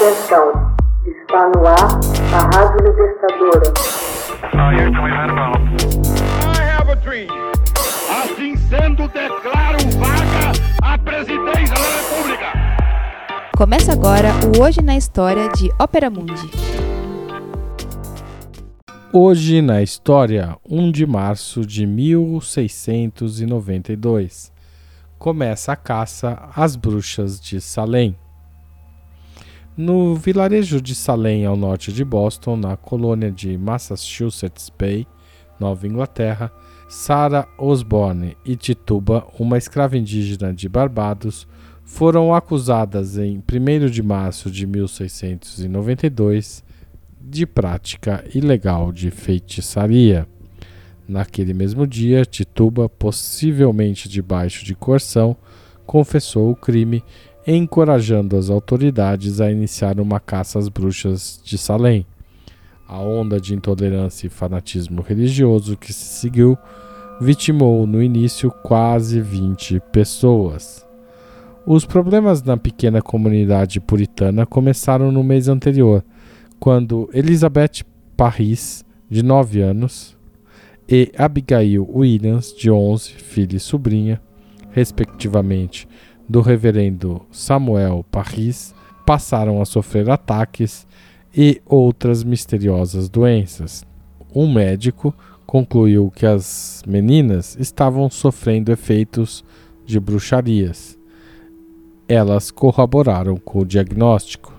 Atenção, está no ar a Rádio Libertadora. Assim sendo, declaro vaga a presidência da República. Começa agora o Hoje na História de Ópera Mundi. Hoje na História, 1 de março de 1692, começa a caça às bruxas de Salem. No vilarejo de Salem, ao norte de Boston, na colônia de Massachusetts Bay, Nova Inglaterra, Sarah Osborne e Tituba, uma escrava indígena de Barbados, foram acusadas em 1 de março de 1692 de prática ilegal de feitiçaria. Naquele mesmo dia, Tituba, possivelmente debaixo de coerção, confessou o crime, encorajando as autoridades a iniciar uma caça às bruxas de Salem. A onda de intolerância e fanatismo religioso que se seguiu vitimou no início quase 20 pessoas. Os problemas na pequena comunidade puritana começaram no mês anterior, quando Elizabeth Parris, de 9 anos, e Abigail Williams, de 11, filha e sobrinha, respectivamente, do reverendo Samuel Parris, passaram a sofrer ataques e outras misteriosas doenças. Um médico concluiu que as meninas estavam sofrendo efeitos de bruxarias. Elas corroboraram com o diagnóstico.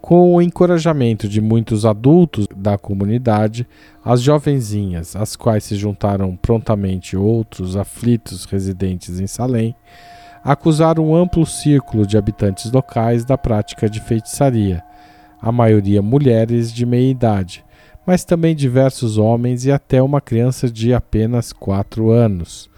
Com o encorajamento de muitos adultos da comunidade, as jovenzinhas, às quais se juntaram prontamente outros aflitos residentes em Salem, acusaram um amplo círculo de habitantes locais da prática de feitiçaria, a maioria mulheres de meia idade, mas também diversos homens e até uma criança de apenas quatro anos.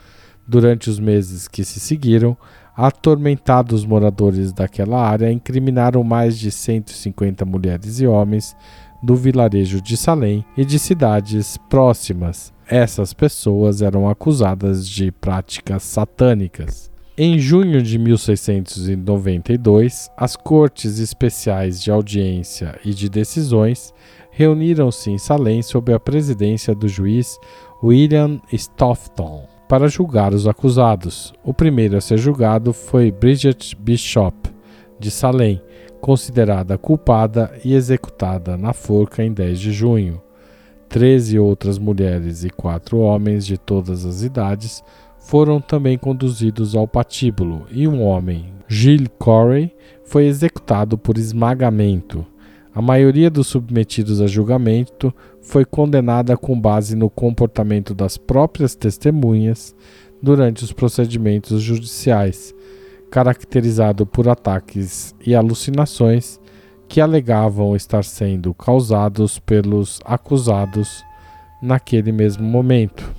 Durante os meses que se seguiram, atormentados moradores daquela área incriminaram mais de 150 mulheres e homens do vilarejo de Salem e de cidades próximas. Essas pessoas eram acusadas de práticas satânicas. Em junho de 1692, as Cortes Especiais de Audiência e de Decisões reuniram-se em Salem sob a presidência do juiz William Stoughton para julgar os acusados. O primeiro a ser julgado foi Bridget Bishop, de Salem, considerada culpada e executada na forca em 10 de junho. Treze outras mulheres e quatro homens de todas as idades foram também conduzidos ao patíbulo e um homem, Gilles Corey, foi executado por esmagamento. A maioria dos submetidos a julgamento foi condenada com base no comportamento das próprias testemunhas durante os procedimentos judiciais, caracterizado por ataques e alucinações que alegavam estar sendo causados pelos acusados naquele mesmo momento.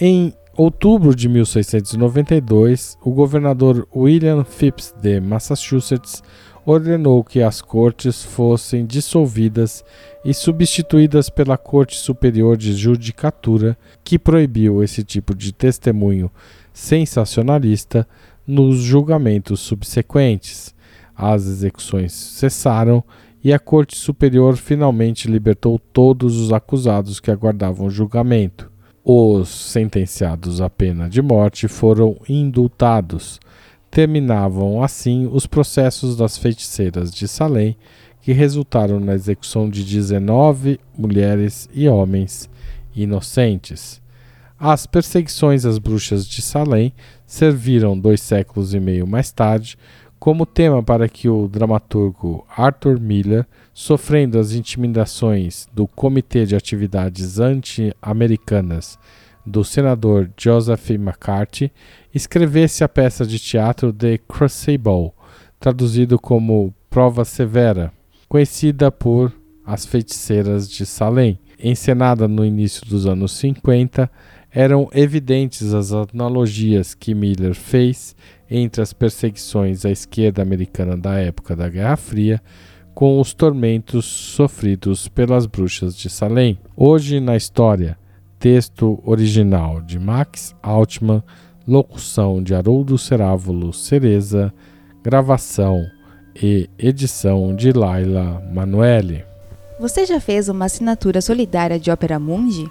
Em outubro de 1692, o governador William Phipps de Massachusetts ordenou que as cortes fossem dissolvidas e substituídas pela Corte Superior de Judicatura, que proibiu esse tipo de testemunho sensacionalista nos julgamentos subsequentes. As execuções cessaram e a Corte Superior finalmente libertou todos os acusados que aguardavam julgamento. Os sentenciados à pena de morte foram indultados terminavam assim os processos das feiticeiras de Salem, que resultaram na execução de 19 mulheres e homens inocentes. As perseguições às bruxas de Salem serviram dois séculos e meio mais tarde como tema para que o dramaturgo Arthur Miller, sofrendo as intimidações do Comitê de Atividades Anti-Americanas do senador Joseph McCarthy, escrevesse a peça de teatro The Crucible, traduzido como Prova Severa, conhecida por As Feiticeiras de Salem. Encenada no início dos anos 50, eram evidentes as analogias que Miller fez entre as perseguições à esquerda americana da época da Guerra Fria com os tormentos sofridos pelas bruxas de Salem. Hoje na história, Texto original de Max Altman, locução de Haroldo Cerávulo Cereza, gravação e edição de Laila Manuelle. Você já fez uma assinatura solidária de Opera Mundi?